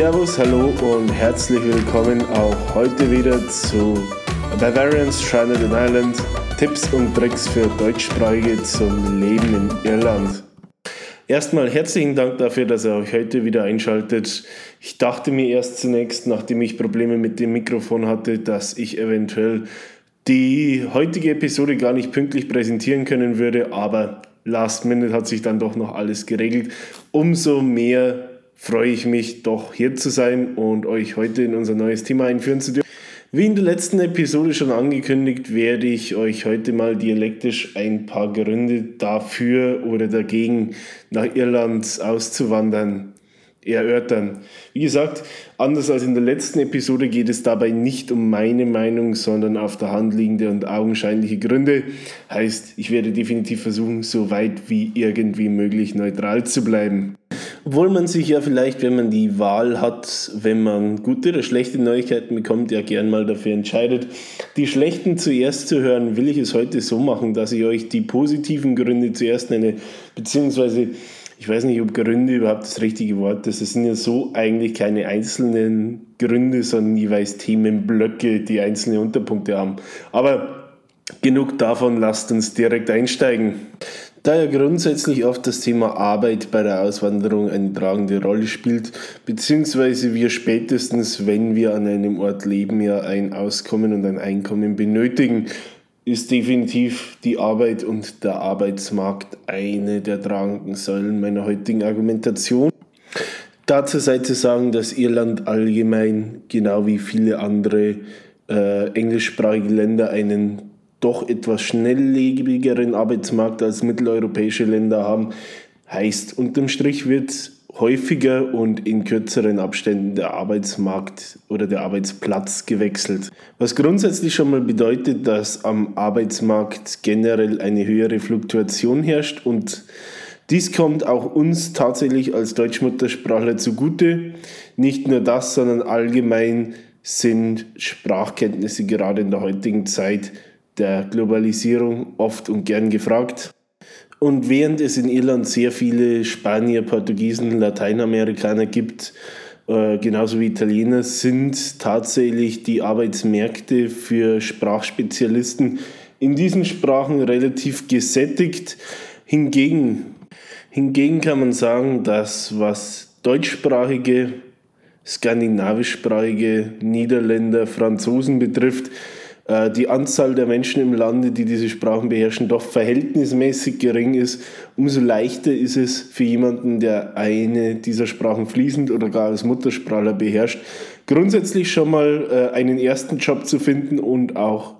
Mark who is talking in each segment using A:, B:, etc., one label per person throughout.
A: Servus, hallo und herzlich willkommen auch heute wieder zu Bavarians Stranded in Ireland. Tipps und Tricks für Deutschsprachige zum Leben in Irland. Erstmal herzlichen Dank dafür, dass ihr euch heute wieder einschaltet. Ich dachte mir erst zunächst, nachdem ich Probleme mit dem Mikrofon hatte, dass ich eventuell die heutige Episode gar nicht pünktlich präsentieren können würde, aber last minute hat sich dann doch noch alles geregelt. Umso mehr freue ich mich doch hier zu sein und euch heute in unser neues Thema einführen zu dürfen. Wie in der letzten Episode schon angekündigt, werde ich euch heute mal dialektisch ein paar Gründe dafür oder dagegen nach Irland auszuwandern erörtern. Wie gesagt, anders als in der letzten Episode geht es dabei nicht um meine Meinung, sondern auf der Hand liegende und augenscheinliche Gründe. Heißt, ich werde definitiv versuchen, so weit wie irgendwie möglich neutral zu bleiben. Obwohl man sich ja vielleicht, wenn man die Wahl hat, wenn man gute oder schlechte Neuigkeiten bekommt, ja gern mal dafür entscheidet. Die schlechten zuerst zu hören, will ich es heute so machen, dass ich euch die positiven Gründe zuerst nenne, beziehungsweise ich weiß nicht, ob Gründe überhaupt das richtige Wort ist. Es sind ja so eigentlich keine einzelnen Gründe, sondern jeweils Themenblöcke, die einzelne Unterpunkte haben. Aber genug davon, lasst uns direkt einsteigen. Da ja grundsätzlich oft das Thema Arbeit bei der Auswanderung eine tragende Rolle spielt, beziehungsweise wir spätestens, wenn wir an einem Ort leben, ja ein Auskommen und ein Einkommen benötigen, ist definitiv die Arbeit und der Arbeitsmarkt eine der tragenden Säulen meiner heutigen Argumentation. Dazu sei zu sagen, dass Irland allgemein, genau wie viele andere äh, englischsprachige Länder, einen doch etwas schnelllebigeren Arbeitsmarkt als mitteleuropäische Länder haben. Heißt, unterm Strich wird häufiger und in kürzeren Abständen der Arbeitsmarkt oder der Arbeitsplatz gewechselt. Was grundsätzlich schon mal bedeutet, dass am Arbeitsmarkt generell eine höhere Fluktuation herrscht und dies kommt auch uns tatsächlich als Deutschmuttersprachler zugute. Nicht nur das, sondern allgemein sind Sprachkenntnisse gerade in der heutigen Zeit der Globalisierung oft und gern gefragt. Und während es in Irland sehr viele Spanier, Portugiesen, Lateinamerikaner gibt, äh, genauso wie Italiener, sind tatsächlich die Arbeitsmärkte für Sprachspezialisten in diesen Sprachen relativ gesättigt. Hingegen, hingegen kann man sagen, dass was deutschsprachige, skandinavischsprachige Niederländer, Franzosen betrifft, die Anzahl der Menschen im Lande, die diese Sprachen beherrschen, doch verhältnismäßig gering ist, umso leichter ist es für jemanden, der eine dieser Sprachen fließend oder gar als Muttersprachler beherrscht, grundsätzlich schon mal äh, einen ersten Job zu finden und auch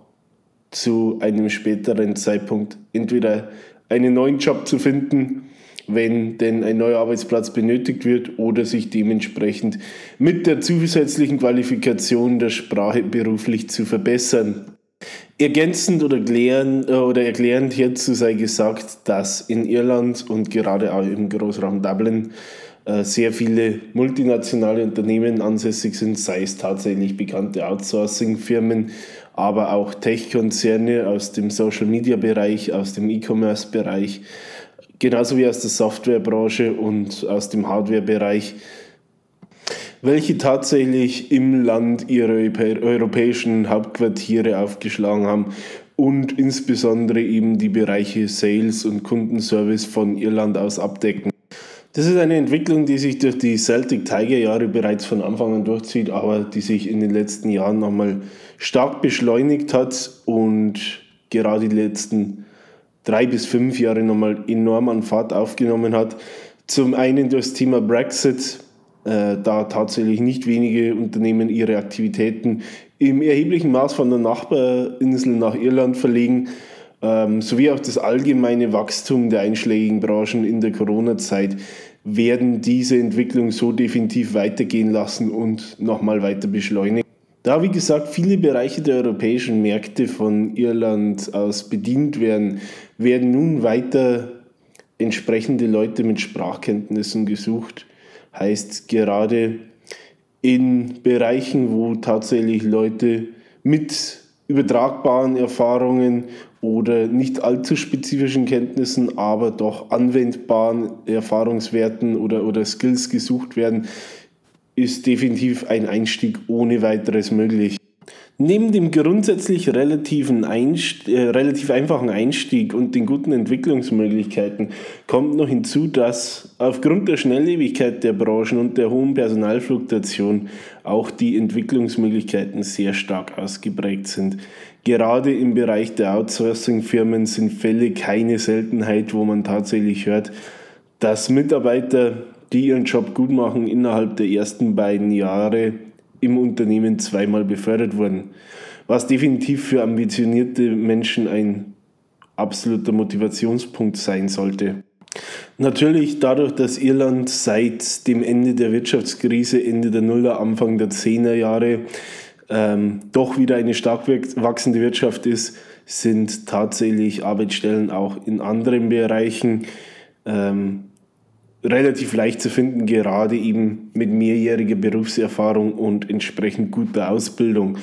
A: zu einem späteren Zeitpunkt entweder einen neuen Job zu finden wenn denn ein neuer Arbeitsplatz benötigt wird oder sich dementsprechend mit der zusätzlichen Qualifikation der Sprache beruflich zu verbessern. Ergänzend oder, klären, äh, oder erklärend hierzu sei gesagt, dass in Irland und gerade auch im Großraum Dublin sehr viele multinationale Unternehmen ansässig sind, sei es tatsächlich bekannte Outsourcing-Firmen, aber auch Tech-Konzerne aus dem Social-Media-Bereich, aus dem E-Commerce-Bereich genauso wie aus der Softwarebranche und aus dem Hardwarebereich, welche tatsächlich im Land ihre europäischen Hauptquartiere aufgeschlagen haben und insbesondere eben die Bereiche Sales und Kundenservice von Irland aus abdecken. Das ist eine Entwicklung, die sich durch die Celtic Tiger Jahre bereits von Anfang an durchzieht, aber die sich in den letzten Jahren nochmal stark beschleunigt hat und gerade die letzten drei bis fünf Jahre nochmal enorm an Fahrt aufgenommen hat. Zum einen durch das Thema Brexit, äh, da tatsächlich nicht wenige Unternehmen ihre Aktivitäten im erheblichen Maß von der Nachbarinsel nach Irland verlegen, ähm, sowie auch das allgemeine Wachstum der einschlägigen Branchen in der Corona-Zeit werden diese Entwicklung so definitiv weitergehen lassen und nochmal weiter beschleunigen. Da, wie gesagt, viele Bereiche der europäischen Märkte von Irland aus bedient werden, werden nun weiter entsprechende Leute mit Sprachkenntnissen gesucht. Heißt gerade in Bereichen, wo tatsächlich Leute mit übertragbaren Erfahrungen oder nicht allzu spezifischen Kenntnissen, aber doch anwendbaren Erfahrungswerten oder, oder Skills gesucht werden, ist definitiv ein Einstieg ohne weiteres möglich. Neben dem grundsätzlich relativen Einst äh, relativ einfachen Einstieg und den guten Entwicklungsmöglichkeiten kommt noch hinzu, dass aufgrund der Schnelllebigkeit der Branchen und der hohen Personalfluktuation auch die Entwicklungsmöglichkeiten sehr stark ausgeprägt sind. Gerade im Bereich der Outsourcing-Firmen sind Fälle keine Seltenheit, wo man tatsächlich hört, dass Mitarbeiter, die ihren Job gut machen, innerhalb der ersten beiden Jahre im Unternehmen zweimal befördert wurden, was definitiv für ambitionierte Menschen ein absoluter Motivationspunkt sein sollte. Natürlich dadurch, dass Irland seit dem Ende der Wirtschaftskrise, Ende der Nuller, Anfang der Zehner Jahre ähm, doch wieder eine stark wachsende Wirtschaft ist, sind tatsächlich Arbeitsstellen auch in anderen Bereichen ähm, relativ leicht zu finden, gerade eben mit mehrjähriger Berufserfahrung und entsprechend guter Ausbildung.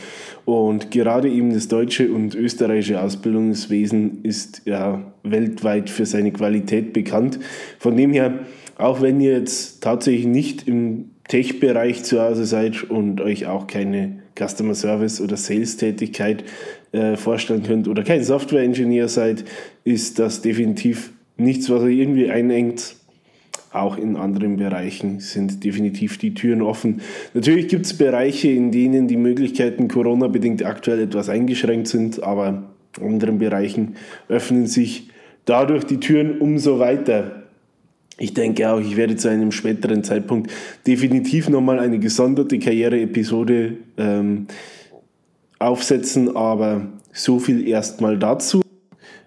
A: Und gerade eben das deutsche und österreichische Ausbildungswesen ist ja weltweit für seine Qualität bekannt. Von dem her, auch wenn ihr jetzt tatsächlich nicht im Tech-Bereich zu Hause seid und euch auch keine Customer Service oder Sales-Tätigkeit äh, vorstellen könnt oder kein Software-Engineer seid, ist das definitiv nichts, was euch irgendwie einengt auch in anderen Bereichen sind definitiv die Türen offen. Natürlich gibt es Bereiche, in denen die Möglichkeiten Corona-bedingt aktuell etwas eingeschränkt sind, aber in anderen Bereichen öffnen sich dadurch die Türen umso weiter. Ich denke auch, ich werde zu einem späteren Zeitpunkt definitiv nochmal eine gesonderte Karriere-Episode ähm, aufsetzen, aber so viel erstmal dazu.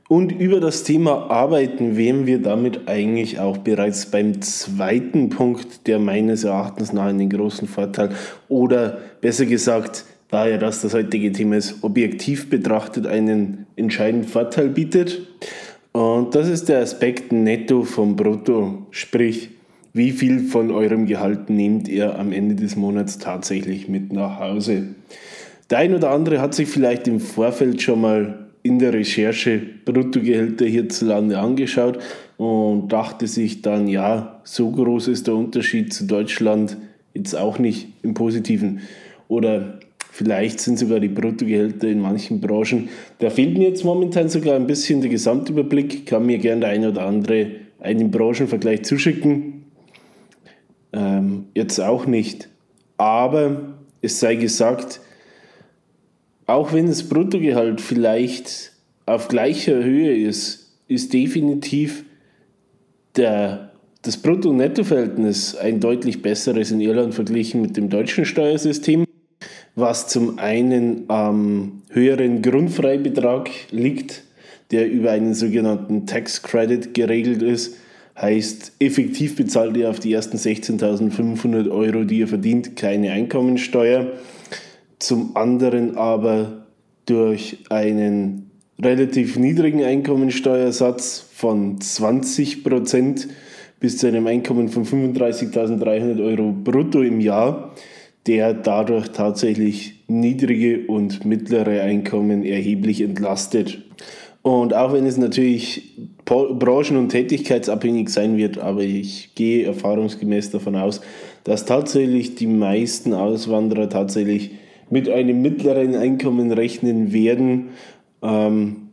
A: Und über das Thema Arbeiten wären wir damit eigentlich auch bereits beim zweiten Punkt, der meines Erachtens nach einen großen Vorteil oder besser gesagt, da ja das das heutige Thema ist, objektiv betrachtet einen entscheidenden Vorteil bietet. Und das ist der Aspekt Netto vom Brutto, sprich, wie viel von eurem Gehalt nehmt ihr am Ende des Monats tatsächlich mit nach Hause. Der ein oder andere hat sich vielleicht im Vorfeld schon mal in der Recherche Bruttogehälter hierzulande angeschaut und dachte sich dann, ja, so groß ist der Unterschied zu Deutschland jetzt auch nicht im Positiven. Oder vielleicht sind sogar die Bruttogehälter in manchen Branchen. Da fehlt mir jetzt momentan sogar ein bisschen der Gesamtüberblick. Kann mir gerne der eine oder andere einen Branchenvergleich zuschicken. Ähm, jetzt auch nicht. Aber es sei gesagt, auch wenn das Bruttogehalt vielleicht auf gleicher Höhe ist, ist definitiv der, das Brutto-Netto-Verhältnis ein deutlich besseres in Irland verglichen mit dem deutschen Steuersystem, was zum einen am höheren Grundfreibetrag liegt, der über einen sogenannten Tax Credit geregelt ist. Heißt, effektiv bezahlt ihr auf die ersten 16.500 Euro, die ihr verdient, keine Einkommensteuer zum anderen aber durch einen relativ niedrigen Einkommensteuersatz von 20% bis zu einem Einkommen von 35.300 Euro brutto im Jahr, der dadurch tatsächlich niedrige und mittlere Einkommen erheblich entlastet. Und auch wenn es natürlich branchen- und tätigkeitsabhängig sein wird, aber ich gehe erfahrungsgemäß davon aus, dass tatsächlich die meisten Auswanderer tatsächlich mit einem mittleren Einkommen rechnen werden. Ähm,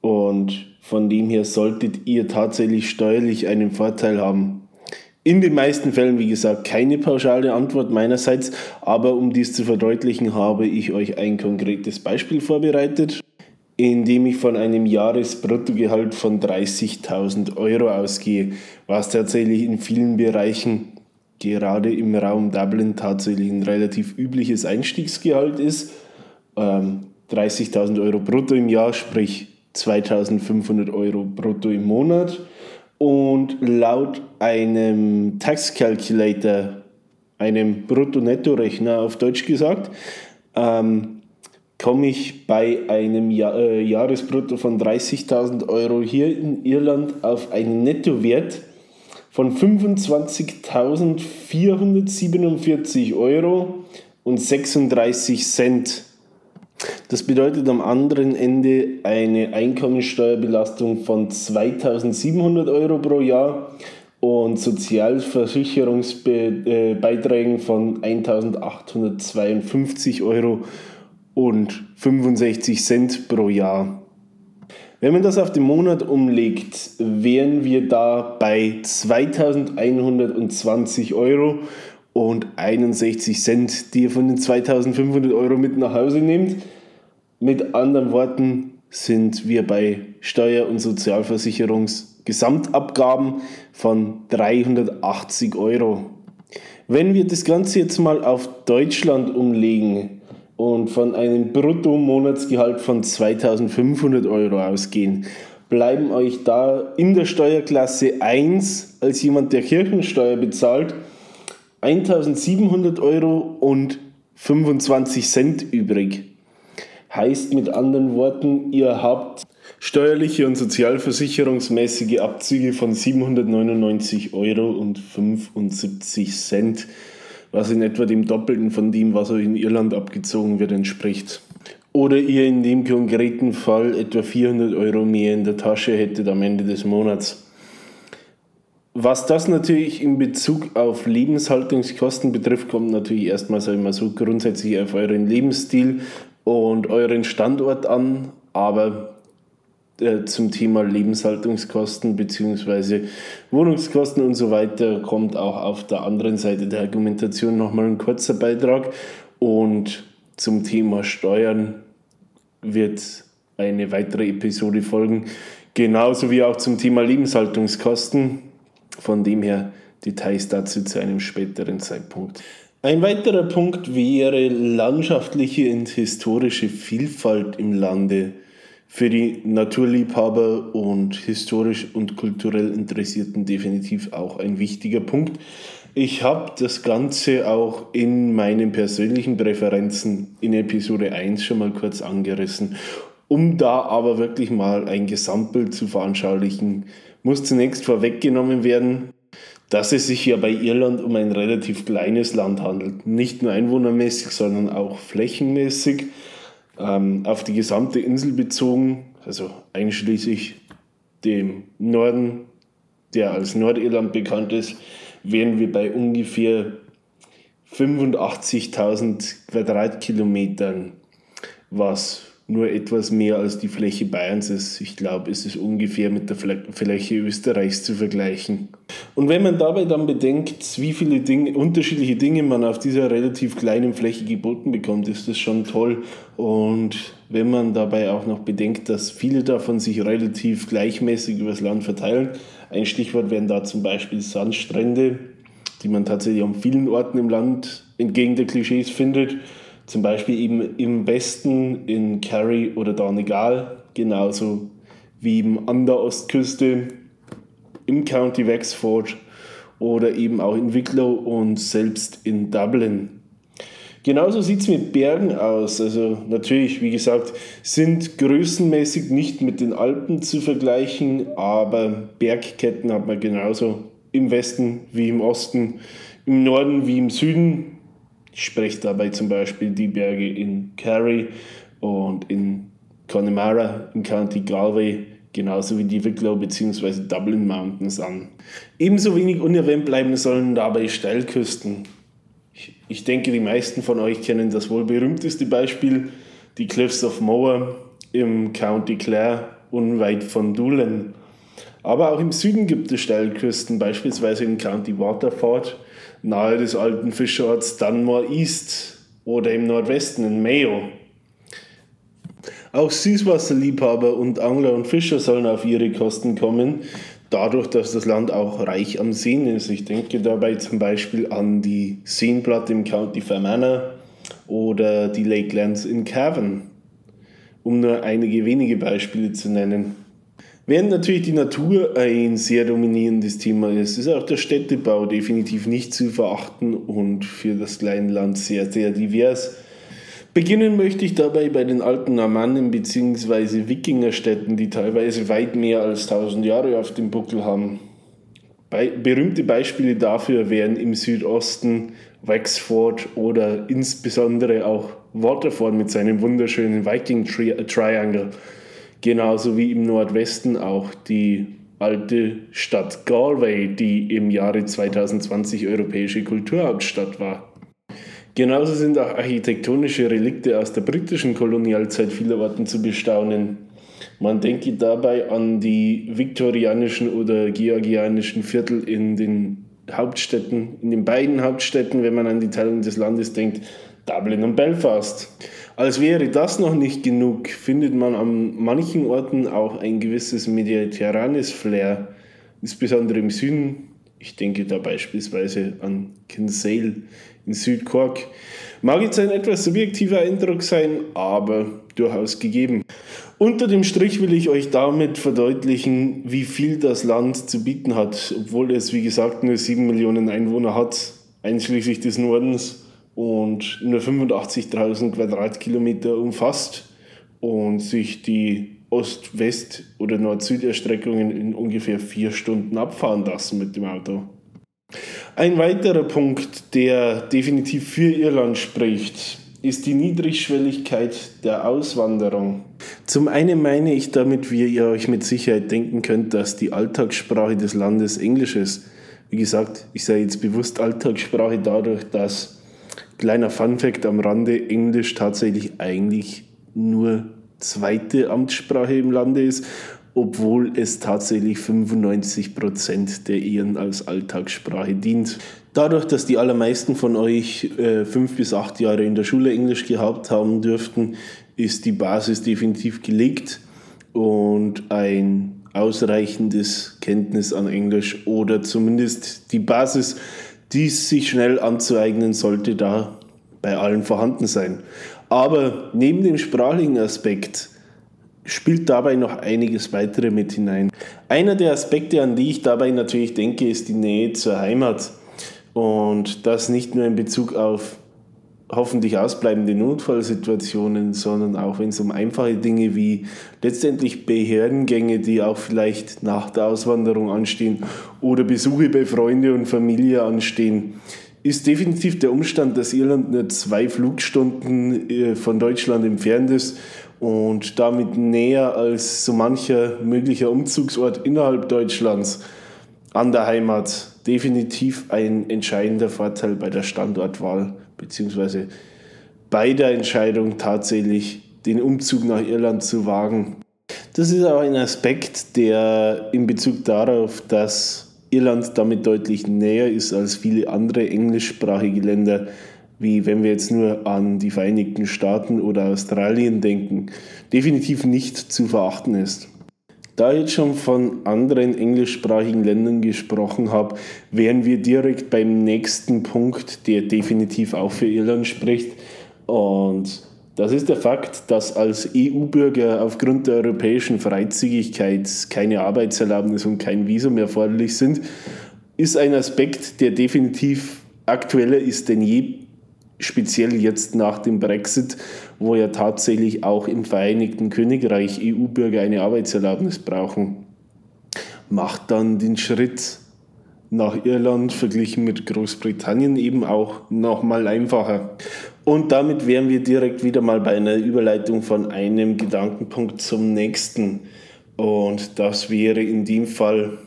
A: und von dem her solltet ihr tatsächlich steuerlich einen Vorteil haben. In den meisten Fällen, wie gesagt, keine pauschale Antwort meinerseits, aber um dies zu verdeutlichen, habe ich euch ein konkretes Beispiel vorbereitet, in dem ich von einem Jahresbruttogehalt von 30.000 Euro ausgehe, was tatsächlich in vielen Bereichen gerade im Raum Dublin tatsächlich ein relativ übliches Einstiegsgehalt ist. Ähm, 30.000 Euro brutto im Jahr, sprich 2.500 Euro brutto im Monat. Und laut einem Tax Calculator, einem Brutto-Netto-Rechner auf Deutsch gesagt, ähm, komme ich bei einem Jahr, äh, Jahresbrutto von 30.000 Euro hier in Irland auf einen Nettowert von 25.447 Euro und 36 Cent. Das bedeutet am anderen Ende eine Einkommensteuerbelastung von 2.700 Euro pro Jahr und Sozialversicherungsbeiträgen von 1852 Euro und 65 Cent pro Jahr. Wenn man das auf den Monat umlegt, wären wir da bei 2120 Euro und 61 Cent, die ihr von den 2500 Euro mit nach Hause nehmt. Mit anderen Worten sind wir bei Steuer- und Sozialversicherungsgesamtabgaben von 380 Euro. Wenn wir das Ganze jetzt mal auf Deutschland umlegen, und von einem Bruttomonatsgehalt von 2500 Euro ausgehen, bleiben euch da in der Steuerklasse 1 als jemand, der Kirchensteuer bezahlt, 1700 Euro und 25 Cent übrig. Heißt mit anderen Worten, ihr habt steuerliche und sozialversicherungsmäßige Abzüge von 799 Euro und 75 Cent was in etwa dem Doppelten von dem, was euch in Irland abgezogen wird, entspricht. Oder ihr in dem konkreten Fall etwa 400 Euro mehr in der Tasche hättet am Ende des Monats. Was das natürlich in Bezug auf Lebenshaltungskosten betrifft, kommt natürlich erstmal ich mal so grundsätzlich auf euren Lebensstil und euren Standort an. Aber äh, zum Thema Lebenshaltungskosten bzw. Wohnungskosten und so weiter kommt auch auf der anderen Seite der Argumentation nochmal ein kurzer Beitrag. Und zum Thema Steuern wird eine weitere Episode folgen, genauso wie auch zum Thema Lebenshaltungskosten. Von dem her Details dazu zu einem späteren Zeitpunkt. Ein weiterer Punkt wäre landschaftliche und historische Vielfalt im Lande für die Naturliebhaber und historisch und kulturell Interessierten definitiv auch ein wichtiger Punkt. Ich habe das Ganze auch in meinen persönlichen Präferenzen in Episode 1 schon mal kurz angerissen. Um da aber wirklich mal ein Gesamtbild zu veranschaulichen, muss zunächst vorweggenommen werden, dass es sich ja bei Irland um ein relativ kleines Land handelt. Nicht nur einwohnermäßig, sondern auch flächenmäßig ähm, auf die gesamte Insel bezogen, also einschließlich dem Norden, der als Nordirland bekannt ist, wären wir bei ungefähr 85.000 Quadratkilometern, was nur etwas mehr als die Fläche Bayerns ist. Ich glaube, es ist ungefähr mit der Fläche Österreichs zu vergleichen. Und wenn man dabei dann bedenkt, wie viele Dinge, unterschiedliche Dinge man auf dieser relativ kleinen Fläche geboten bekommt, ist das schon toll. Und wenn man dabei auch noch bedenkt, dass viele davon sich relativ gleichmäßig übers Land verteilen, ein Stichwort wären da zum Beispiel Sandstrände, die man tatsächlich an vielen Orten im Land entgegen der Klischees findet zum Beispiel eben im Westen in Kerry oder Donegal, genauso wie eben an der Ostküste im County Wexford oder eben auch in Wicklow und selbst in Dublin. Genauso sieht es mit Bergen aus. Also natürlich, wie gesagt, sind größenmäßig nicht mit den Alpen zu vergleichen, aber Bergketten hat man genauso im Westen wie im Osten, im Norden wie im Süden. Ich spreche dabei zum Beispiel die Berge in Kerry und in Connemara im County Galway, genauso wie die Wicklow bzw. Dublin Mountains an. Ebenso wenig unerwähnt bleiben sollen dabei Steilküsten. Ich, ich denke, die meisten von euch kennen das wohl berühmteste Beispiel, die Cliffs of Moher im County Clare, unweit von Doolin. Aber auch im Süden gibt es Steilküsten, beispielsweise im County Waterford nahe des alten Fischorts Dunmore East oder im Nordwesten in Mayo. Auch Süßwasserliebhaber und Angler und Fischer sollen auf ihre Kosten kommen, dadurch, dass das Land auch reich am Seen ist. Ich denke dabei zum Beispiel an die Seenplatte im County Fermanagh oder die Lakelands in Cavan, um nur einige wenige Beispiele zu nennen. Während natürlich die Natur ein sehr dominierendes Thema ist, ist auch der Städtebau definitiv nicht zu verachten und für das kleine Land sehr, sehr divers. Beginnen möchte ich dabei bei den alten Normannen bzw. Wikingerstädten, die teilweise weit mehr als 1000 Jahre auf dem Buckel haben. Bei, berühmte Beispiele dafür wären im Südosten Wexford oder insbesondere auch Waterford mit seinem wunderschönen Viking Tri Triangle genauso wie im Nordwesten auch die alte Stadt Galway, die im Jahre 2020 europäische Kulturhauptstadt war. Genauso sind auch architektonische Relikte aus der britischen Kolonialzeit vielerorten zu bestaunen. Man denke dabei an die viktorianischen oder georgianischen Viertel in den Hauptstädten, in den beiden Hauptstädten, wenn man an die Teilung des Landes denkt, Dublin und Belfast. Als wäre das noch nicht genug, findet man an manchen Orten auch ein gewisses mediterranes Flair, insbesondere im Süden. Ich denke da beispielsweise an Kinsale in Südkork. Mag jetzt ein etwas subjektiver Eindruck sein, aber durchaus gegeben. Unter dem Strich will ich euch damit verdeutlichen, wie viel das Land zu bieten hat, obwohl es, wie gesagt, nur 7 Millionen Einwohner hat, einschließlich des Nordens und nur 85.000 Quadratkilometer umfasst und sich die Ost-West- oder Nord-Süd-Erstreckungen in ungefähr vier Stunden abfahren lassen mit dem Auto. Ein weiterer Punkt, der definitiv für Irland spricht, ist die Niedrigschwelligkeit der Auswanderung. Zum einen meine ich damit, wie ihr euch mit Sicherheit denken könnt, dass die Alltagssprache des Landes Englisch ist. Wie gesagt, ich sage jetzt bewusst Alltagssprache dadurch, dass Kleiner Funfact am Rande, Englisch tatsächlich eigentlich nur zweite Amtssprache im Lande ist, obwohl es tatsächlich 95 Prozent der Ehren als Alltagssprache dient. Dadurch, dass die allermeisten von euch äh, fünf bis acht Jahre in der Schule Englisch gehabt haben dürften, ist die Basis definitiv gelegt und ein ausreichendes Kenntnis an Englisch oder zumindest die Basis dies sich schnell anzueignen, sollte da bei allen vorhanden sein. Aber neben dem sprachlichen Aspekt spielt dabei noch einiges weitere mit hinein. Einer der Aspekte, an die ich dabei natürlich denke, ist die Nähe zur Heimat. Und das nicht nur in Bezug auf hoffentlich ausbleibende Notfallsituationen, sondern auch wenn es um einfache Dinge wie letztendlich Behördengänge, die auch vielleicht nach der Auswanderung anstehen oder Besuche bei Freunde und Familie anstehen, ist definitiv der Umstand, dass Irland nur zwei Flugstunden äh, von Deutschland entfernt ist und damit näher als so mancher möglicher Umzugsort innerhalb Deutschlands an der Heimat definitiv ein entscheidender Vorteil bei der Standortwahl beziehungsweise bei der Entscheidung tatsächlich den Umzug nach Irland zu wagen. Das ist auch ein Aspekt, der in Bezug darauf, dass Irland damit deutlich näher ist als viele andere englischsprachige Länder, wie wenn wir jetzt nur an die Vereinigten Staaten oder Australien denken, definitiv nicht zu verachten ist. Da ich jetzt schon von anderen englischsprachigen Ländern gesprochen habe, wären wir direkt beim nächsten Punkt, der definitiv auch für Irland spricht. Und das ist der Fakt, dass als EU-Bürger aufgrund der europäischen Freizügigkeit keine Arbeitserlaubnis und kein Visum erforderlich sind, ist ein Aspekt, der definitiv aktueller ist denn je speziell jetzt nach dem Brexit, wo ja tatsächlich auch im Vereinigten Königreich EU-Bürger eine Arbeitserlaubnis brauchen, macht dann den Schritt nach Irland verglichen mit Großbritannien eben auch nochmal einfacher. Und damit wären wir direkt wieder mal bei einer Überleitung von einem Gedankenpunkt zum nächsten. Und das wäre in dem Fall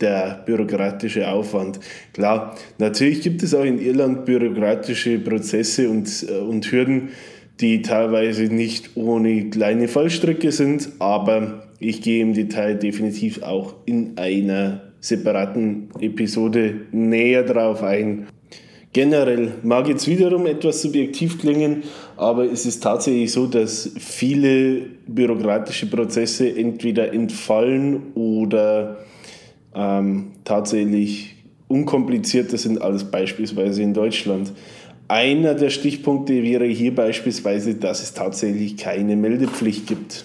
A: der bürokratische Aufwand. Klar, natürlich gibt es auch in Irland bürokratische Prozesse und, äh, und Hürden, die teilweise nicht ohne kleine Fallstricke sind, aber ich gehe im Detail definitiv auch in einer separaten Episode näher drauf ein. Generell mag jetzt wiederum etwas subjektiv klingen, aber es ist tatsächlich so, dass viele bürokratische Prozesse entweder entfallen oder ähm, tatsächlich unkomplizierter sind als beispielsweise in Deutschland. Einer der Stichpunkte wäre hier beispielsweise, dass es tatsächlich keine Meldepflicht gibt.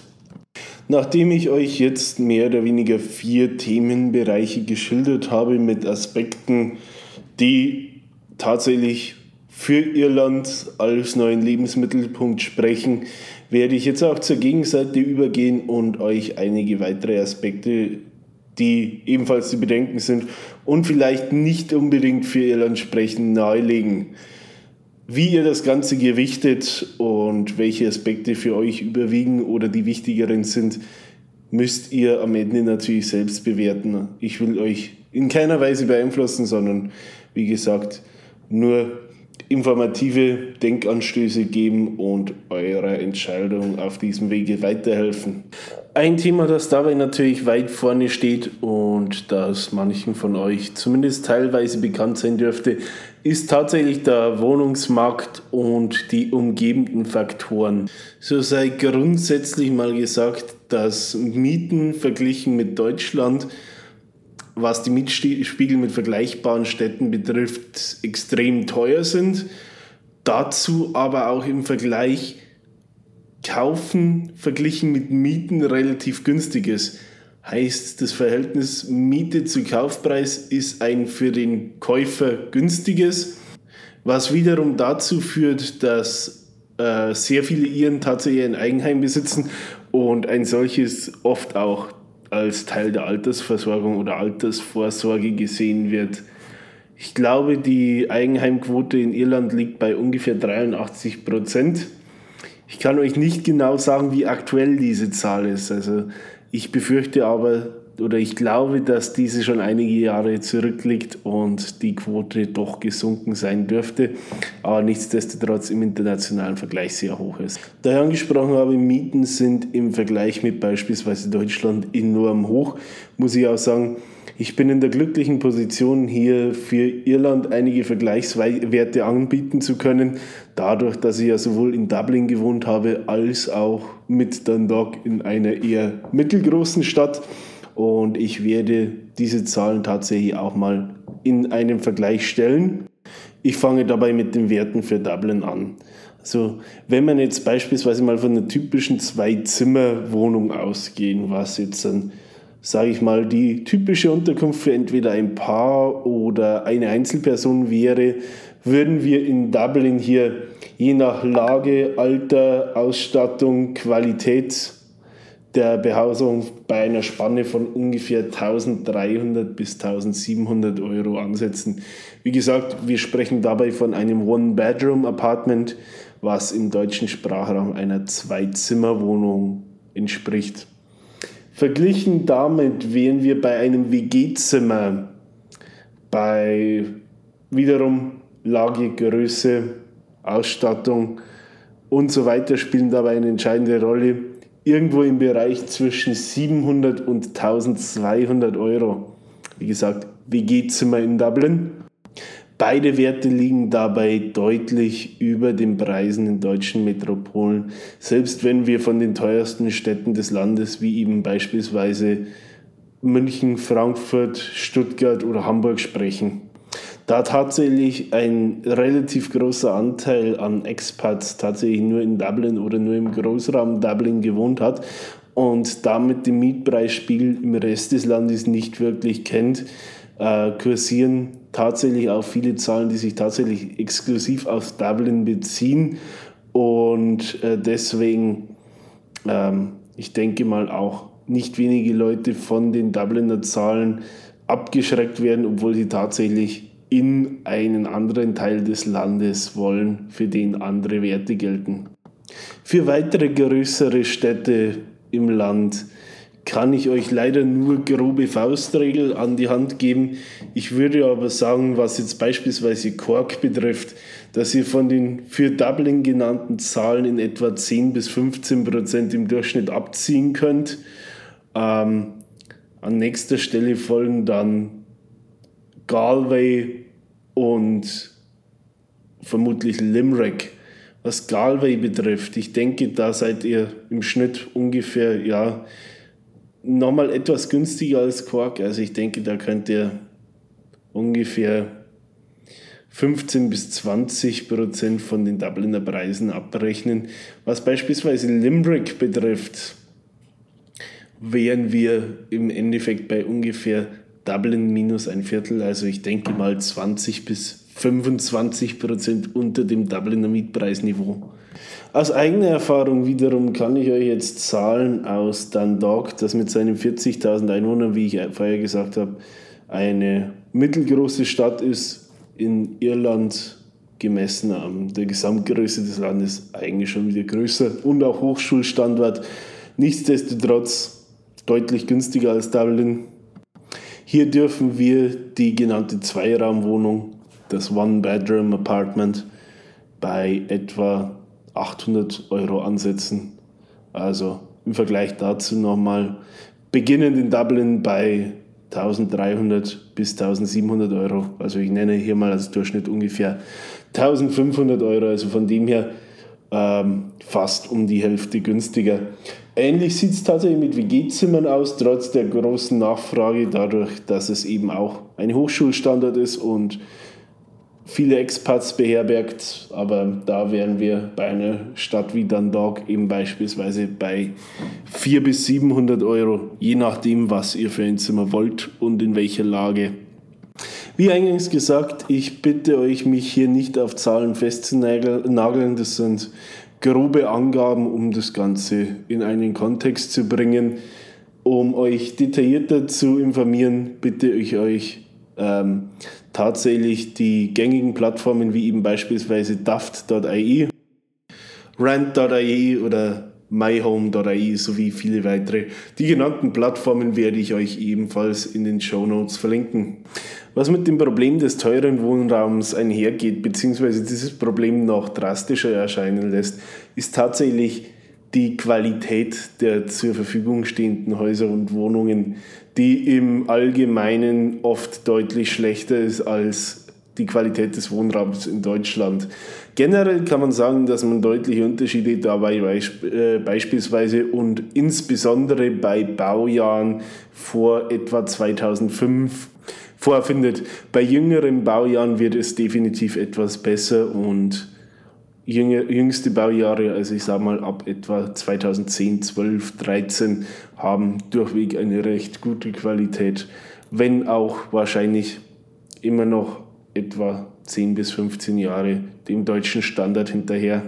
A: Nachdem ich euch jetzt mehr oder weniger vier Themenbereiche geschildert habe mit Aspekten, die tatsächlich für Irland als neuen Lebensmittelpunkt sprechen, werde ich jetzt auch zur Gegenseite übergehen und euch einige weitere Aspekte die ebenfalls zu bedenken sind und vielleicht nicht unbedingt für Irland sprechen, nahelegen. Wie ihr das Ganze gewichtet und welche Aspekte für euch überwiegen oder die wichtigeren sind, müsst ihr am Ende natürlich selbst bewerten. Ich will euch in keiner Weise beeinflussen, sondern wie gesagt, nur informative Denkanstöße geben und eurer Entscheidung auf diesem Wege weiterhelfen. Ein Thema, das dabei natürlich weit vorne steht und das manchen von euch zumindest teilweise bekannt sein dürfte, ist tatsächlich der Wohnungsmarkt und die umgebenden Faktoren. So sei grundsätzlich mal gesagt, dass Mieten verglichen mit Deutschland was die Mietspiegel mit vergleichbaren Städten betrifft, extrem teuer sind. Dazu aber auch im Vergleich Kaufen verglichen mit Mieten relativ günstig ist. Heißt, das Verhältnis Miete zu Kaufpreis ist ein für den Käufer günstiges, was wiederum dazu führt, dass äh, sehr viele Iren tatsächlich ein Eigenheim besitzen und ein solches oft auch als Teil der Altersversorgung oder Altersvorsorge gesehen wird. Ich glaube, die Eigenheimquote in Irland liegt bei ungefähr 83 Prozent. Ich kann euch nicht genau sagen, wie aktuell diese Zahl ist. Also ich befürchte aber, oder ich glaube, dass diese schon einige Jahre zurückliegt und die Quote doch gesunken sein dürfte, aber nichtsdestotrotz im internationalen Vergleich sehr hoch ist. Da ich angesprochen habe, Mieten sind im Vergleich mit beispielsweise Deutschland enorm hoch, muss ich auch sagen, ich bin in der glücklichen Position, hier für Irland einige Vergleichswerte anbieten zu können, dadurch, dass ich ja sowohl in Dublin gewohnt habe, als auch mit Dundalk in einer eher mittelgroßen Stadt. Und ich werde diese Zahlen tatsächlich auch mal in einen Vergleich stellen. Ich fange dabei mit den Werten für Dublin an. Also wenn man jetzt beispielsweise mal von einer typischen Zwei-Zimmer-Wohnung ausgehen, was jetzt dann, sage ich mal, die typische Unterkunft für entweder ein Paar oder eine Einzelperson wäre, würden wir in Dublin hier je nach Lage, Alter, Ausstattung, Qualität der Behausung bei einer Spanne von ungefähr 1300 bis 1700 Euro ansetzen. Wie gesagt, wir sprechen dabei von einem One-Bedroom-Apartment, was im deutschen Sprachraum einer Zwei-Zimmer-Wohnung entspricht. Verglichen damit wären wir bei einem WG-Zimmer bei wiederum Lage, Größe, Ausstattung und so weiter spielen dabei eine entscheidende Rolle irgendwo im Bereich zwischen 700 und 1200 Euro. Wie gesagt, WG-Zimmer in Dublin. Beide Werte liegen dabei deutlich über den Preisen in deutschen Metropolen, selbst wenn wir von den teuersten Städten des Landes wie eben beispielsweise München, Frankfurt, Stuttgart oder Hamburg sprechen da tatsächlich ein relativ großer Anteil an Expats tatsächlich nur in Dublin oder nur im Großraum Dublin gewohnt hat und damit den Mietpreisspiegel im Rest des Landes nicht wirklich kennt, äh, kursieren tatsächlich auch viele Zahlen, die sich tatsächlich exklusiv auf Dublin beziehen. Und äh, deswegen, ähm, ich denke mal auch nicht wenige Leute von den Dubliner Zahlen abgeschreckt werden, obwohl sie tatsächlich in einen anderen Teil des Landes wollen, für den andere Werte gelten. Für weitere größere Städte im Land kann ich euch leider nur grobe Faustregel an die Hand geben. Ich würde aber sagen, was jetzt beispielsweise Cork betrifft, dass ihr von den für Dublin genannten Zahlen in etwa 10 bis 15 Prozent im Durchschnitt abziehen könnt. Ähm, an nächster Stelle folgen dann Galway und vermutlich Limerick. Was Galway betrifft, ich denke, da seid ihr im Schnitt ungefähr, ja, nochmal etwas günstiger als Cork. Also ich denke, da könnt ihr ungefähr 15 bis 20 Prozent von den Dubliner Preisen abrechnen. Was beispielsweise Limerick betrifft, wären wir im Endeffekt bei ungefähr Dublin minus ein Viertel, also ich denke mal 20 bis 25 Prozent unter dem Dubliner Mietpreisniveau. Aus eigener Erfahrung wiederum kann ich euch jetzt Zahlen aus Dundalk, das mit seinen 40.000 Einwohnern, wie ich vorher gesagt habe, eine mittelgroße Stadt ist in Irland gemessen an der Gesamtgröße des Landes eigentlich schon wieder größer und auch Hochschulstandort. Nichtsdestotrotz deutlich günstiger als Dublin. Hier dürfen wir die genannte Zweiraumwohnung, das One-Bedroom-Apartment, bei etwa 800 Euro ansetzen. Also im Vergleich dazu nochmal beginnend in Dublin bei 1300 bis 1700 Euro. Also ich nenne hier mal als Durchschnitt ungefähr 1500 Euro. Also von dem her ähm, fast um die Hälfte günstiger. Ähnlich sieht es tatsächlich mit WG-Zimmern aus, trotz der großen Nachfrage, dadurch, dass es eben auch ein Hochschulstandard ist und viele Expats beherbergt. Aber da wären wir bei einer Stadt wie Dundalk eben beispielsweise bei 400 bis 700 Euro, je nachdem, was ihr für ein Zimmer wollt und in welcher Lage. Wie eingangs gesagt, ich bitte euch, mich hier nicht auf Zahlen festzunageln. Das sind grobe Angaben, um das Ganze in einen Kontext zu bringen. Um euch detaillierter zu informieren, bitte ich euch ähm, tatsächlich die gängigen Plattformen wie eben beispielsweise daft.ie, rent.ie oder myhome.ai sowie viele weitere. Die genannten Plattformen werde ich euch ebenfalls in den Show Notes verlinken. Was mit dem Problem des teuren Wohnraums einhergeht, beziehungsweise dieses Problem noch drastischer erscheinen lässt, ist tatsächlich die Qualität der zur Verfügung stehenden Häuser und Wohnungen, die im Allgemeinen oft deutlich schlechter ist als die Qualität des Wohnraums in Deutschland. Generell kann man sagen, dass man deutliche Unterschiede dabei äh, beispielsweise und insbesondere bei Baujahren vor etwa 2005 vorfindet. Bei jüngeren Baujahren wird es definitiv etwas besser und jüngste Baujahre, also ich sage mal ab etwa 2010, 12, 13, haben durchweg eine recht gute Qualität, wenn auch wahrscheinlich immer noch etwa 10 bis 15 Jahre dem deutschen Standard hinterher.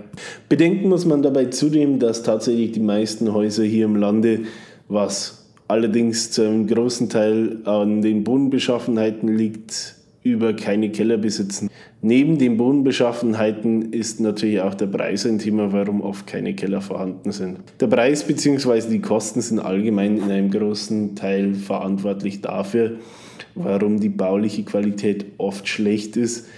A: Bedenken muss man dabei zudem, dass tatsächlich die meisten Häuser hier im Lande, was allerdings zu einem großen Teil an den Bodenbeschaffenheiten liegt, über keine Keller besitzen. Neben den Bodenbeschaffenheiten ist natürlich auch der Preis ein Thema, warum oft keine Keller vorhanden sind. Der Preis bzw. die Kosten sind allgemein in einem großen Teil verantwortlich dafür, warum die bauliche Qualität oft schlecht ist.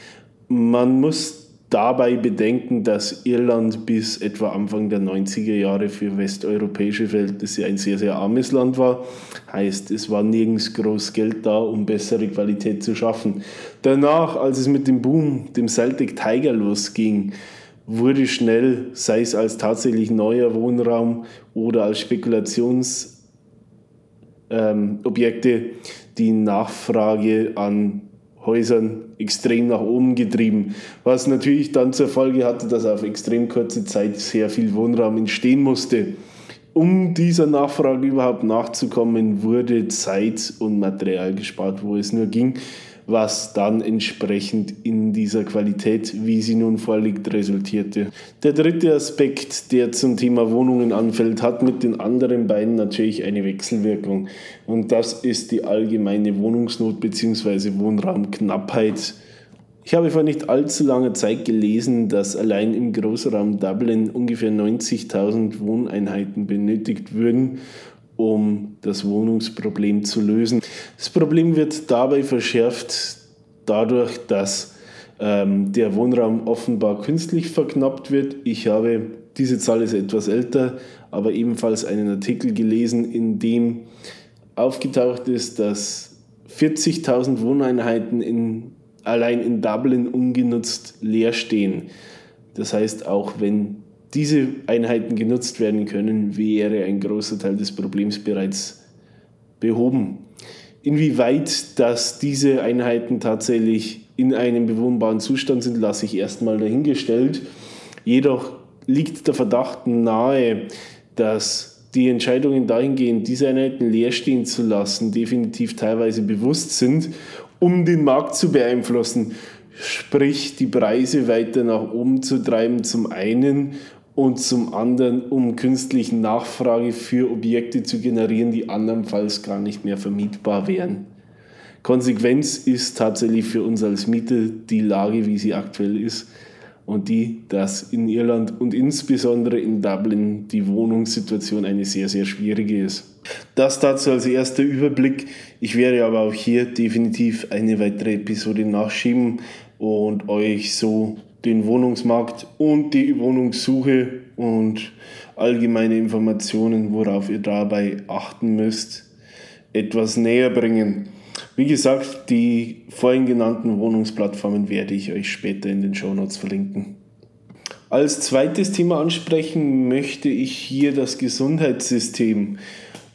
A: Man muss dabei bedenken, dass Irland bis etwa Anfang der 90er Jahre für westeuropäische Verhältnisse ein sehr, sehr armes Land war. Heißt, es war nirgends groß Geld da, um bessere Qualität zu schaffen. Danach, als es mit dem Boom, dem Celtic Tiger losging, wurde schnell, sei es als tatsächlich neuer Wohnraum oder als Spekulationsobjekte, ähm, die Nachfrage an Häusern extrem nach oben getrieben, was natürlich dann zur Folge hatte, dass auf extrem kurze Zeit sehr viel Wohnraum entstehen musste. Um dieser Nachfrage überhaupt nachzukommen, wurde Zeit und Material gespart, wo es nur ging was dann entsprechend in dieser Qualität, wie sie nun vorliegt, resultierte. Der dritte Aspekt, der zum Thema Wohnungen anfällt, hat mit den anderen beiden natürlich eine Wechselwirkung. Und das ist die allgemeine Wohnungsnot bzw. Wohnraumknappheit. Ich habe vor nicht allzu langer Zeit gelesen, dass allein im Großraum Dublin ungefähr 90.000 Wohneinheiten benötigt würden, um das Wohnungsproblem zu lösen. Das Problem wird dabei verschärft dadurch, dass ähm, der Wohnraum offenbar künstlich verknappt wird. Ich habe, diese Zahl ist etwas älter, aber ebenfalls einen Artikel gelesen, in dem aufgetaucht ist, dass 40.000 Wohneinheiten in, allein in Dublin ungenutzt leer stehen. Das heißt, auch wenn diese Einheiten genutzt werden können, wäre ein großer Teil des Problems bereits behoben. Inwieweit dass diese Einheiten tatsächlich in einem bewohnbaren Zustand sind, lasse ich erstmal dahingestellt. Jedoch liegt der Verdacht nahe, dass die Entscheidungen dahingehend, diese Einheiten leer stehen zu lassen, definitiv teilweise bewusst sind, um den Markt zu beeinflussen, sprich die Preise weiter nach oben zu treiben, zum einen und zum anderen, um künstliche Nachfrage für Objekte zu generieren, die andernfalls gar nicht mehr vermietbar wären. Konsequenz ist tatsächlich für uns als Mieter die Lage, wie sie aktuell ist. und die, dass in Irland und insbesondere in Dublin die Wohnungssituation eine sehr, sehr schwierige ist. Das dazu als erster Überblick. Ich werde aber auch hier definitiv eine weitere Episode nachschieben und euch so den Wohnungsmarkt und die Wohnungssuche und allgemeine Informationen, worauf ihr dabei achten müsst, etwas näher bringen. Wie gesagt, die vorhin genannten Wohnungsplattformen werde ich euch später in den Show Notes verlinken. Als zweites Thema ansprechen möchte ich hier das Gesundheitssystem.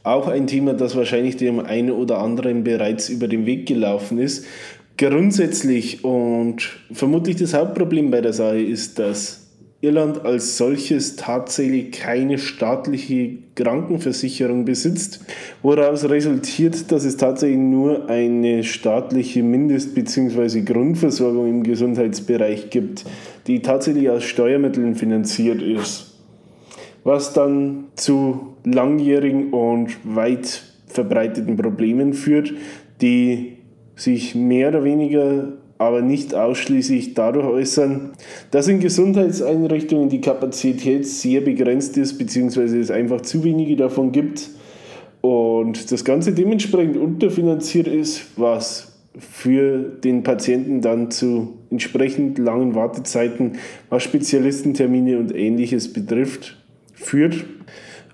A: Auch ein Thema, das wahrscheinlich dem einen oder anderen bereits über den Weg gelaufen ist. Grundsätzlich und vermutlich das Hauptproblem bei der Sache ist, dass Irland als solches tatsächlich keine staatliche Krankenversicherung besitzt, woraus resultiert, dass es tatsächlich nur eine staatliche Mindest- bzw. Grundversorgung im Gesundheitsbereich gibt, die tatsächlich aus Steuermitteln finanziert ist. Was dann zu langjährigen und weit verbreiteten Problemen führt, die sich mehr oder weniger aber nicht ausschließlich dadurch äußern, dass in Gesundheitseinrichtungen die Kapazität sehr begrenzt ist, beziehungsweise es einfach zu wenige davon gibt und das Ganze dementsprechend unterfinanziert ist, was für den Patienten dann zu entsprechend langen Wartezeiten, was Spezialistentermine und ähnliches betrifft, führt.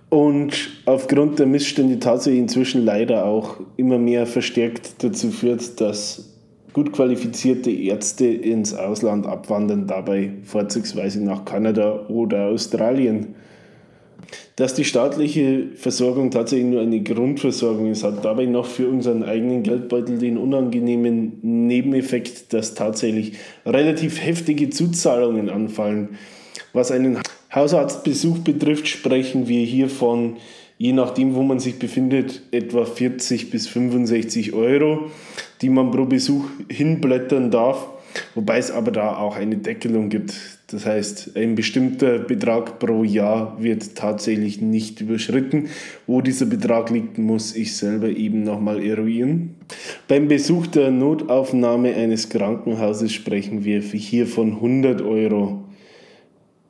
A: Und aufgrund der Missstände tatsächlich inzwischen leider auch immer mehr verstärkt dazu führt, dass gut qualifizierte Ärzte ins Ausland abwandern, dabei vorzugsweise nach Kanada oder Australien. Dass die staatliche Versorgung tatsächlich nur eine Grundversorgung ist, hat dabei noch für unseren eigenen Geldbeutel den unangenehmen Nebeneffekt, dass tatsächlich relativ heftige Zuzahlungen anfallen. Was einen Hausarztbesuch betrifft, sprechen wir hier von je nachdem, wo man sich befindet, etwa 40 bis 65 Euro, die man pro Besuch hinblättern darf. Wobei es aber da auch eine Deckelung gibt. Das heißt, ein bestimmter Betrag pro Jahr wird tatsächlich nicht überschritten. Wo dieser Betrag liegt, muss ich selber eben nochmal eruieren. Beim Besuch der Notaufnahme eines Krankenhauses sprechen wir hier von 100 Euro.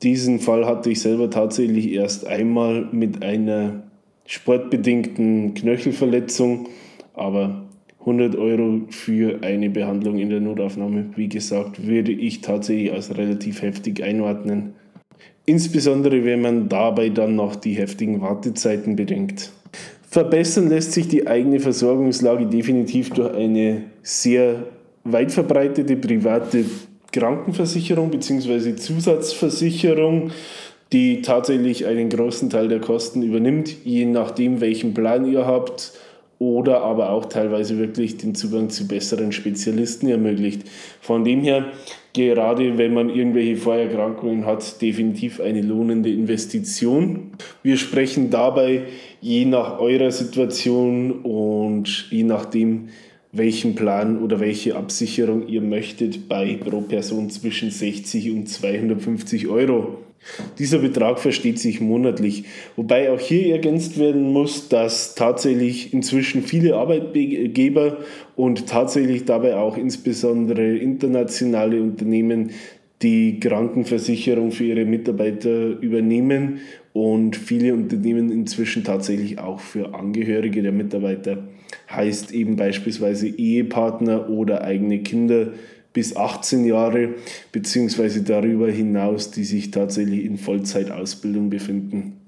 A: Diesen Fall hatte ich selber tatsächlich erst einmal mit einer sportbedingten Knöchelverletzung, aber 100 Euro für eine Behandlung in der Notaufnahme, wie gesagt, würde ich tatsächlich als relativ heftig einordnen. Insbesondere wenn man dabei dann noch die heftigen Wartezeiten bedenkt. Verbessern lässt sich die eigene Versorgungslage definitiv durch eine sehr weit verbreitete private Krankenversicherung bzw. Zusatzversicherung die tatsächlich einen großen Teil der Kosten übernimmt, je nachdem, welchen Plan ihr habt oder aber auch teilweise wirklich den Zugang zu besseren Spezialisten ermöglicht. Von dem her, gerade wenn man irgendwelche Vorerkrankungen hat, definitiv eine lohnende Investition. Wir sprechen dabei je nach eurer Situation und je nachdem, welchen Plan oder welche Absicherung ihr möchtet, bei pro Person zwischen 60 und 250 Euro. Dieser Betrag versteht sich monatlich, wobei auch hier ergänzt werden muss, dass tatsächlich inzwischen viele Arbeitgeber und tatsächlich dabei auch insbesondere internationale Unternehmen die Krankenversicherung für ihre Mitarbeiter übernehmen und viele Unternehmen inzwischen tatsächlich auch für Angehörige der Mitarbeiter, heißt eben beispielsweise Ehepartner oder eigene Kinder bis 18 Jahre beziehungsweise darüber hinaus, die sich tatsächlich in Vollzeitausbildung befinden.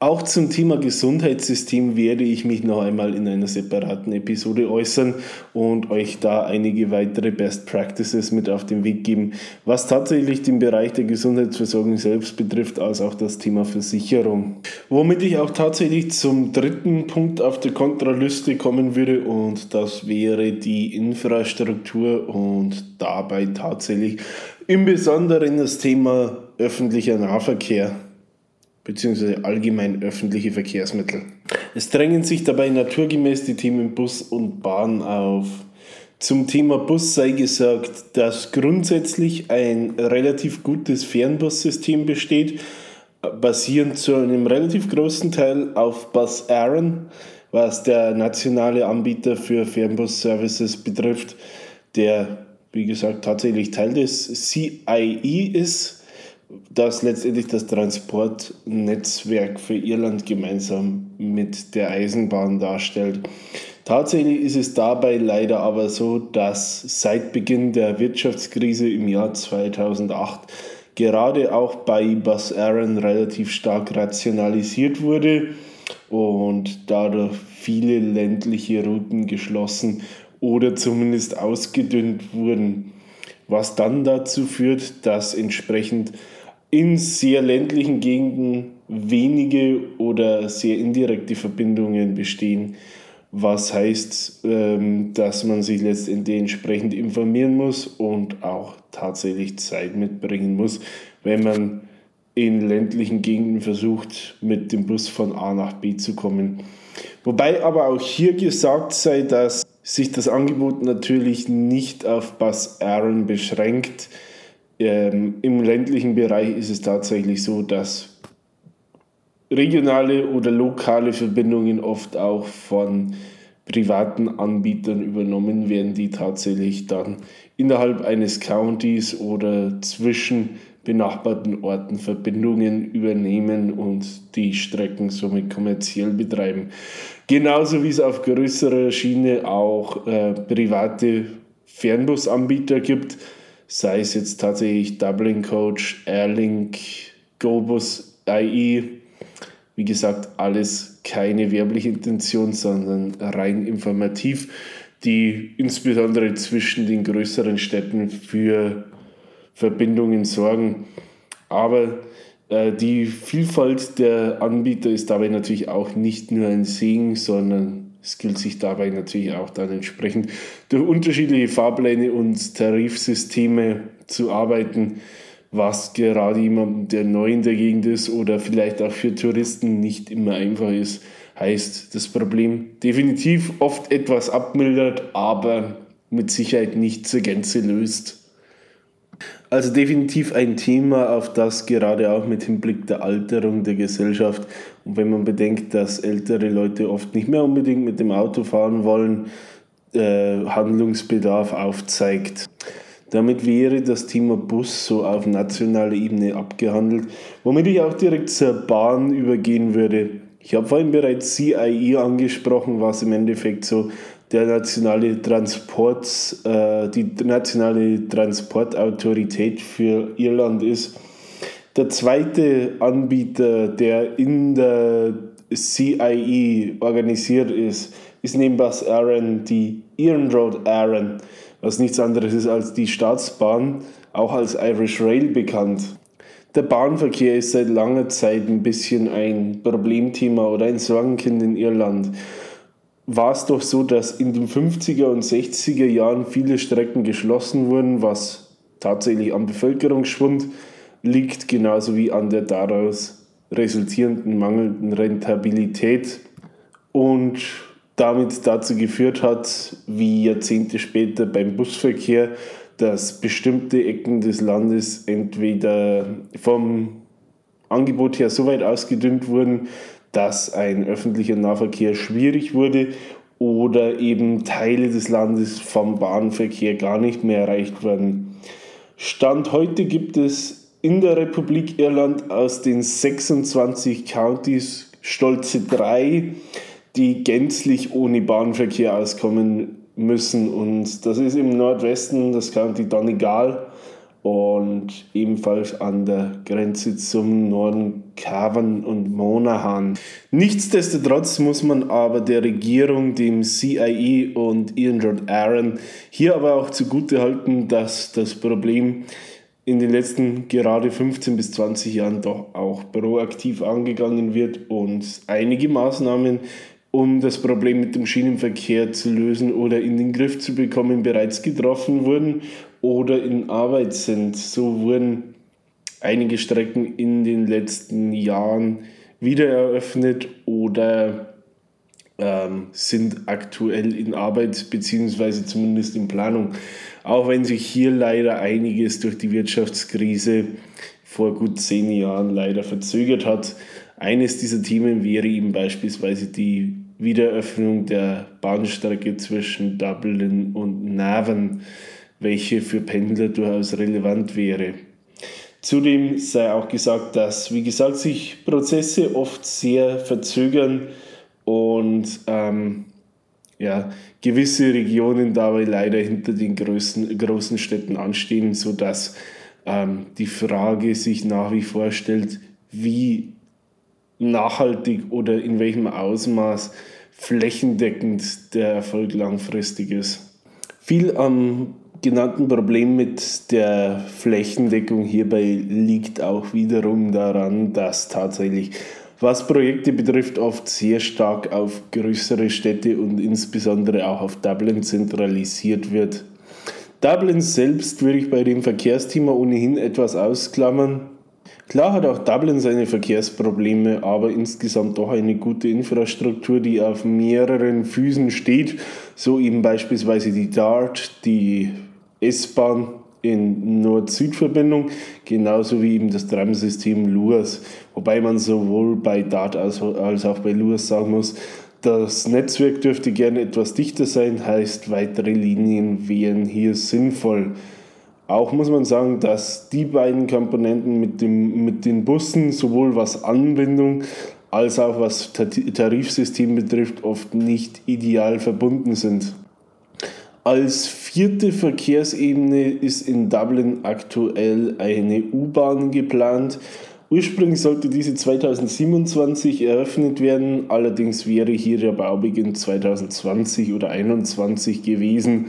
A: Auch zum Thema Gesundheitssystem werde ich mich noch einmal in einer separaten Episode äußern und euch da einige weitere Best Practices mit auf den Weg geben, was tatsächlich den Bereich der Gesundheitsversorgung selbst betrifft, als auch das Thema Versicherung. Womit ich auch tatsächlich zum dritten Punkt auf der Kontraliste kommen würde und das wäre die Infrastruktur und dabei tatsächlich im Besonderen das Thema öffentlicher Nahverkehr bzw. allgemein öffentliche Verkehrsmittel. Es drängen sich dabei naturgemäß die Themen Bus und Bahn auf. Zum Thema Bus sei gesagt, dass grundsätzlich ein relativ gutes Fernbussystem besteht, basierend zu einem relativ großen Teil auf Bus Aaron, was der nationale Anbieter für Fernbus-Services betrifft, der wie gesagt, tatsächlich Teil des CIE ist, das letztendlich das Transportnetzwerk für Irland gemeinsam mit der Eisenbahn darstellt. Tatsächlich ist es dabei leider aber so, dass seit Beginn der Wirtschaftskrise im Jahr 2008 gerade auch bei Bus Aaron relativ stark rationalisiert wurde und dadurch viele ländliche Routen geschlossen oder zumindest ausgedünnt wurden, was dann dazu führt, dass entsprechend in sehr ländlichen Gegenden wenige oder sehr indirekte Verbindungen bestehen, was heißt, ähm, dass man sich letztendlich entsprechend informieren muss und auch tatsächlich Zeit mitbringen muss, wenn man in ländlichen Gegenden versucht, mit dem Bus von A nach B zu kommen. Wobei aber auch hier gesagt sei, dass sich das Angebot natürlich nicht auf Bus Aaron beschränkt. Ähm, Im ländlichen Bereich ist es tatsächlich so, dass regionale oder lokale Verbindungen oft auch von privaten Anbietern übernommen werden, die tatsächlich dann innerhalb eines Countys oder zwischen benachbarten Orten Verbindungen übernehmen und die Strecken somit kommerziell betreiben. Genauso wie es auf größerer Schiene auch äh, private Fernbusanbieter gibt, sei es jetzt tatsächlich Dublin Coach, Airlink, GoBus, IE. Wie gesagt, alles keine werbliche Intention, sondern rein informativ, die insbesondere zwischen den größeren Städten für Verbindungen sorgen. Aber äh, die Vielfalt der Anbieter ist dabei natürlich auch nicht nur ein Segen, sondern es gilt sich dabei natürlich auch dann entsprechend durch unterschiedliche Fahrpläne und Tarifsysteme zu arbeiten, was gerade jemandem, der neu in der Gegend ist oder vielleicht auch für Touristen nicht immer einfach ist, heißt das Problem definitiv oft etwas abmildert, aber mit Sicherheit nicht zur Gänze löst. Also definitiv ein Thema, auf das gerade auch mit Hinblick der Alterung der Gesellschaft und wenn man bedenkt, dass ältere Leute oft nicht mehr unbedingt mit dem Auto fahren wollen, äh, Handlungsbedarf aufzeigt. Damit wäre das Thema Bus so auf nationaler Ebene abgehandelt, womit ich auch direkt zur Bahn übergehen würde. Ich habe vorhin bereits CIE angesprochen, was im Endeffekt so der nationale Transport, äh, die nationale Transportautorität für Irland ist. Der zweite Anbieter, der in der CIE organisiert ist, ist neben Bus Aaron die Iron Road Aaron, was nichts anderes ist als die Staatsbahn, auch als Irish Rail bekannt. Der Bahnverkehr ist seit langer Zeit ein bisschen ein Problemthema oder ein Sorgenkind in Irland war es doch so, dass in den 50er und 60er Jahren viele Strecken geschlossen wurden, was tatsächlich am Bevölkerungsschwund liegt, genauso wie an der daraus resultierenden mangelnden Rentabilität und damit dazu geführt hat, wie Jahrzehnte später beim Busverkehr, dass bestimmte Ecken des Landes entweder vom Angebot her so weit ausgedünnt wurden, dass ein öffentlicher Nahverkehr schwierig wurde oder eben Teile des Landes vom Bahnverkehr gar nicht mehr erreicht werden. Stand heute gibt es in der Republik Irland aus den 26 Countys stolze drei, die gänzlich ohne Bahnverkehr auskommen müssen. Und das ist im Nordwesten das County Donegal und ebenfalls an der Grenze zum Norden Cavan und Monaghan. Nichtsdestotrotz muss man aber der Regierung, dem CIE und Ian George Aaron hier aber auch zugute halten, dass das Problem in den letzten gerade 15 bis 20 Jahren doch auch proaktiv angegangen wird und einige Maßnahmen um das Problem mit dem Schienenverkehr zu lösen oder in den Griff zu bekommen, bereits getroffen wurden oder in Arbeit sind. So wurden einige Strecken in den letzten Jahren wieder eröffnet oder ähm, sind aktuell in Arbeit bzw. zumindest in Planung. Auch wenn sich hier leider einiges durch die Wirtschaftskrise vor gut zehn Jahren leider verzögert hat. Eines dieser Themen wäre eben beispielsweise die Wiedereröffnung der Bahnstrecke zwischen Dublin und Navan. welche für Pendler durchaus relevant wäre. Zudem sei auch gesagt, dass, wie gesagt, sich Prozesse oft sehr verzögern und ähm, ja, gewisse Regionen dabei leider hinter den größten, großen Städten anstehen, sodass ähm, die Frage sich nach wie vor stellt, wie nachhaltig oder in welchem Ausmaß flächendeckend der Erfolg langfristig ist. Viel am genannten Problem mit der Flächendeckung hierbei liegt auch wiederum daran, dass tatsächlich, was Projekte betrifft, oft sehr stark auf größere Städte und insbesondere auch auf Dublin zentralisiert wird. Dublin selbst würde ich bei dem Verkehrsthema ohnehin etwas ausklammern. Klar hat auch Dublin seine Verkehrsprobleme, aber insgesamt doch eine gute Infrastruktur, die auf mehreren Füßen steht, so eben beispielsweise die DART, die S-Bahn in Nord-Süd-Verbindung, genauso wie eben das Tramsystem LUAS. Wobei man sowohl bei DART als, auch bei LUAS sagen muss, das Netzwerk dürfte gerne etwas dichter sein, heißt weitere Linien wären hier sinnvoll. Auch muss man sagen, dass die beiden Komponenten mit, dem, mit den Bussen sowohl was Anbindung als auch was Tarifsystem betrifft oft nicht ideal verbunden sind. Als vierte Verkehrsebene ist in Dublin aktuell eine U-Bahn geplant. Ursprünglich sollte diese 2027 eröffnet werden, allerdings wäre hier der Baubeginn 2020 oder 2021 gewesen,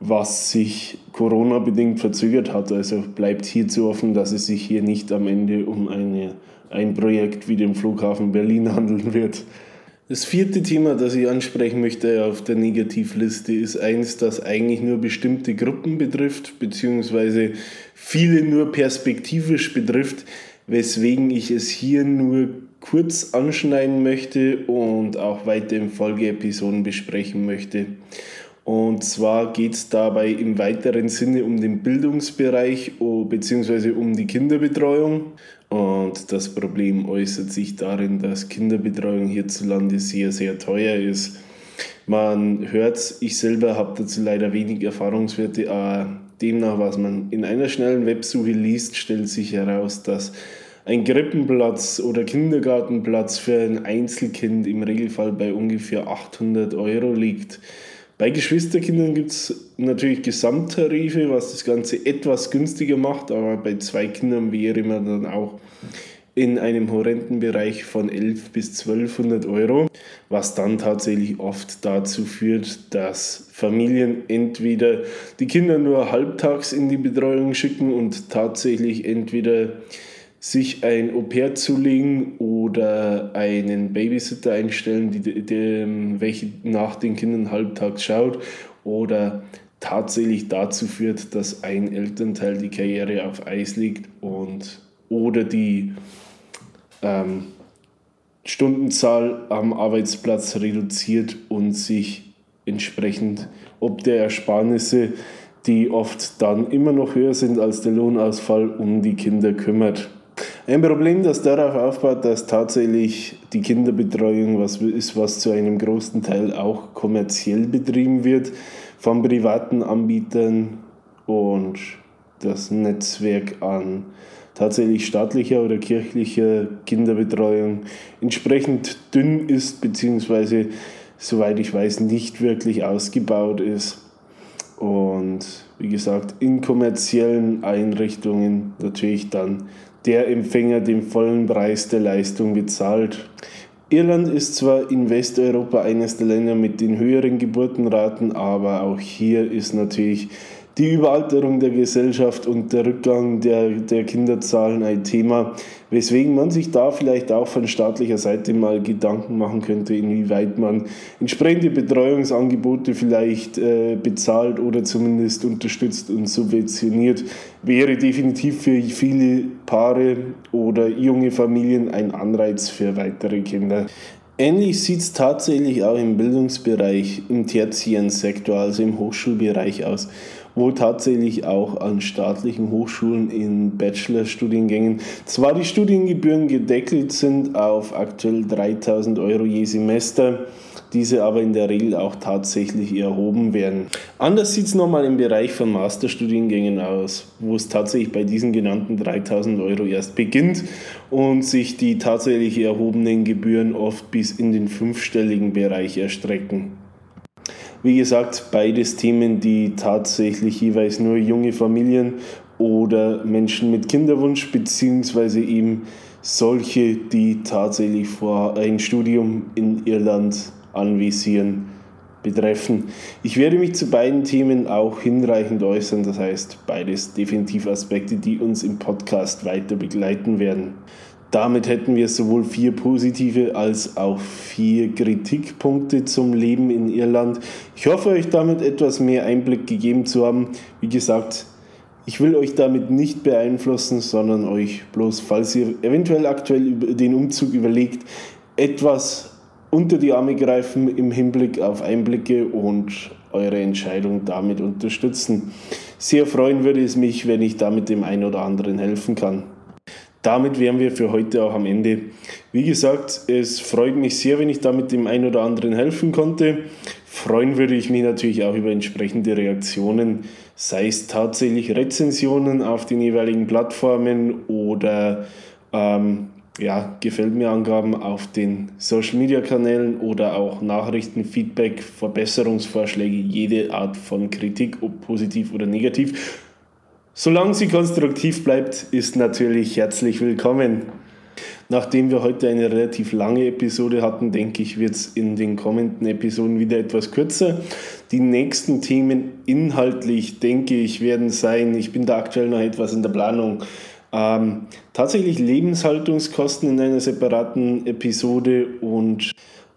A: was sich Corona-bedingt verzögert hat. Also bleibt hier zu hoffen, dass es sich hier nicht am Ende um eine, ein Projekt wie den Flughafen Berlin handeln wird. Das vierte Thema, das ich ansprechen möchte auf der Negativliste, ist eins, das eigentlich nur bestimmte Gruppen betrifft, beziehungsweise viele nur perspektivisch betrifft, weswegen ich es hier nur kurz anschneiden möchte und auch weiter in Folgeepisoden besprechen möchte. Und zwar geht es dabei im weiteren Sinne um den Bildungsbereich bzw. um die Kinderbetreuung. Und das Problem äußert sich darin, dass Kinderbetreuung hierzulande sehr, sehr teuer ist. Man hört ich selber habe dazu leider wenig Erfahrungswerte, aber demnach, was man in einer schnellen Websuche liest, stellt sich heraus, dass ein Krippenplatz oder Kindergartenplatz für ein Einzelkind im Regelfall bei ungefähr 800 Euro liegt. Bei Geschwisterkindern gibt es natürlich Gesamttarife, was das Ganze etwas günstiger macht, aber bei zwei Kindern wäre man dann auch in einem horrenden Bereich von 11 bis 1200 Euro, was dann tatsächlich oft dazu führt, dass Familien entweder die Kinder nur halbtags in die Betreuung schicken und tatsächlich entweder sich ein Au-pair zulegen oder einen Babysitter einstellen, die, die, welche nach den Kindern halbtags schaut oder tatsächlich dazu führt, dass ein Elternteil die Karriere auf Eis legt und oder die ähm, Stundenzahl am Arbeitsplatz reduziert und sich entsprechend ob der Ersparnisse, die oft dann immer noch höher sind als der Lohnausfall, um die Kinder kümmert. Ein Problem, das darauf aufbaut, dass tatsächlich die Kinderbetreuung was ist, was zu einem großen Teil auch kommerziell betrieben wird von privaten Anbietern und das Netzwerk an tatsächlich staatlicher oder kirchlicher Kinderbetreuung entsprechend dünn ist, beziehungsweise, soweit ich weiß, nicht wirklich ausgebaut ist. Und wie gesagt, in kommerziellen Einrichtungen natürlich dann der Empfänger den vollen Preis der Leistung bezahlt. Irland ist zwar in Westeuropa eines der Länder mit den höheren Geburtenraten, aber auch hier ist natürlich die Überalterung der Gesellschaft und der Rückgang der, der Kinderzahlen ein Thema, weswegen man sich da vielleicht auch von staatlicher Seite mal Gedanken machen könnte, inwieweit man entsprechende Betreuungsangebote vielleicht äh, bezahlt oder zumindest unterstützt und subventioniert, wäre definitiv für viele Paare oder junge Familien ein Anreiz für weitere Kinder. Ähnlich sieht es tatsächlich auch im Bildungsbereich, im tertiären Sektor, also im Hochschulbereich aus wo tatsächlich auch an staatlichen Hochschulen in Bachelorstudiengängen zwar die Studiengebühren gedeckelt sind auf aktuell 3000 Euro je Semester, diese aber in der Regel auch tatsächlich erhoben werden. Anders sieht es nochmal im Bereich von Masterstudiengängen aus, wo es tatsächlich bei diesen genannten 3000 Euro erst beginnt und sich die tatsächlich erhobenen Gebühren oft bis in den fünfstelligen Bereich erstrecken. Wie gesagt, beides Themen, die tatsächlich jeweils nur junge Familien oder Menschen mit Kinderwunsch beziehungsweise eben solche, die tatsächlich vor ein Studium in Irland anvisieren, betreffen. Ich werde mich zu beiden Themen auch hinreichend äußern, das heißt beides definitiv Aspekte, die uns im Podcast weiter begleiten werden. Damit hätten wir sowohl vier positive als auch vier Kritikpunkte zum Leben in Irland. Ich hoffe, euch damit etwas mehr Einblick gegeben zu haben. Wie gesagt, ich will euch damit nicht beeinflussen, sondern euch bloß, falls ihr eventuell aktuell den Umzug überlegt, etwas unter die Arme greifen im Hinblick auf Einblicke und eure Entscheidung damit unterstützen. Sehr freuen würde es mich, wenn ich damit dem einen oder anderen helfen kann. Damit wären wir für heute auch am Ende. Wie gesagt, es freut mich sehr, wenn ich damit dem einen oder anderen helfen konnte. Freuen würde ich mich natürlich auch über entsprechende Reaktionen, sei es tatsächlich Rezensionen auf den jeweiligen Plattformen oder ähm, ja, gefällt mir Angaben auf den Social Media Kanälen oder auch Nachrichten, Feedback, Verbesserungsvorschläge, jede Art von Kritik, ob positiv oder negativ. Solange sie konstruktiv bleibt, ist natürlich herzlich willkommen. Nachdem wir heute eine relativ lange Episode hatten, denke ich, wird es in den kommenden Episoden wieder etwas kürzer. Die nächsten Themen inhaltlich, denke ich, werden sein, ich bin da aktuell noch etwas in der Planung, ähm, tatsächlich Lebenshaltungskosten in einer separaten Episode und,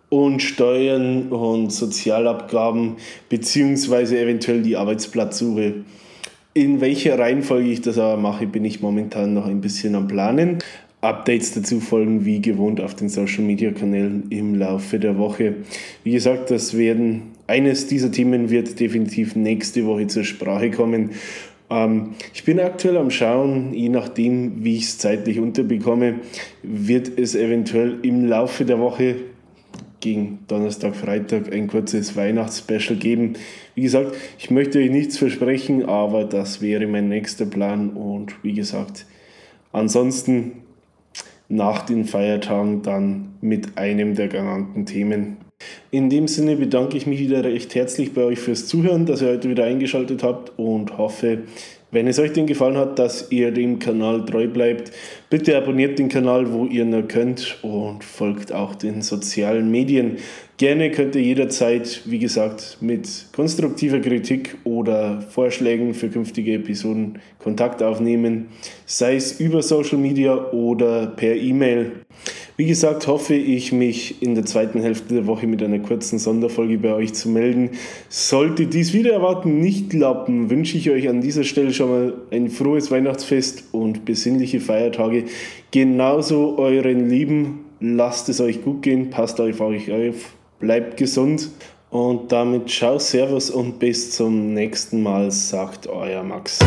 A: und Steuern und Sozialabgaben beziehungsweise eventuell die Arbeitsplatzsuche. In welcher Reihenfolge ich das aber mache, bin ich momentan noch ein bisschen am Planen. Updates dazu folgen wie gewohnt auf den Social Media Kanälen im Laufe der Woche. Wie gesagt, das werden eines dieser Themen wird definitiv nächste Woche zur Sprache kommen. Ähm, ich bin aktuell am Schauen, je nachdem, wie ich es zeitlich unterbekomme, wird es eventuell im Laufe der Woche gegen Donnerstag, Freitag ein kurzes Weihnachtsspecial geben. Wie gesagt, ich möchte euch nichts versprechen, aber das wäre mein nächster Plan und wie gesagt, ansonsten nach den Feiertagen dann mit einem der genannten Themen. In dem Sinne bedanke ich mich wieder recht herzlich bei euch fürs Zuhören, dass ihr heute wieder eingeschaltet habt und hoffe, wenn es euch denn gefallen hat, dass ihr dem Kanal treu bleibt, bitte abonniert den Kanal, wo ihr nur könnt und folgt auch den sozialen Medien. Gerne könnt ihr jederzeit, wie gesagt, mit konstruktiver Kritik oder Vorschlägen für künftige Episoden Kontakt aufnehmen, sei es über Social Media oder per E-Mail. Wie gesagt, hoffe ich, mich in der zweiten Hälfte der Woche mit einer kurzen Sonderfolge bei euch zu melden. Sollte dies wieder erwarten nicht klappen, wünsche ich euch an dieser Stelle schon mal ein frohes Weihnachtsfest und besinnliche Feiertage. Genauso euren Lieben. Lasst es euch gut gehen, passt auf euch auf, bleibt gesund. Und damit ciao, servus und bis zum nächsten Mal, sagt euer Max.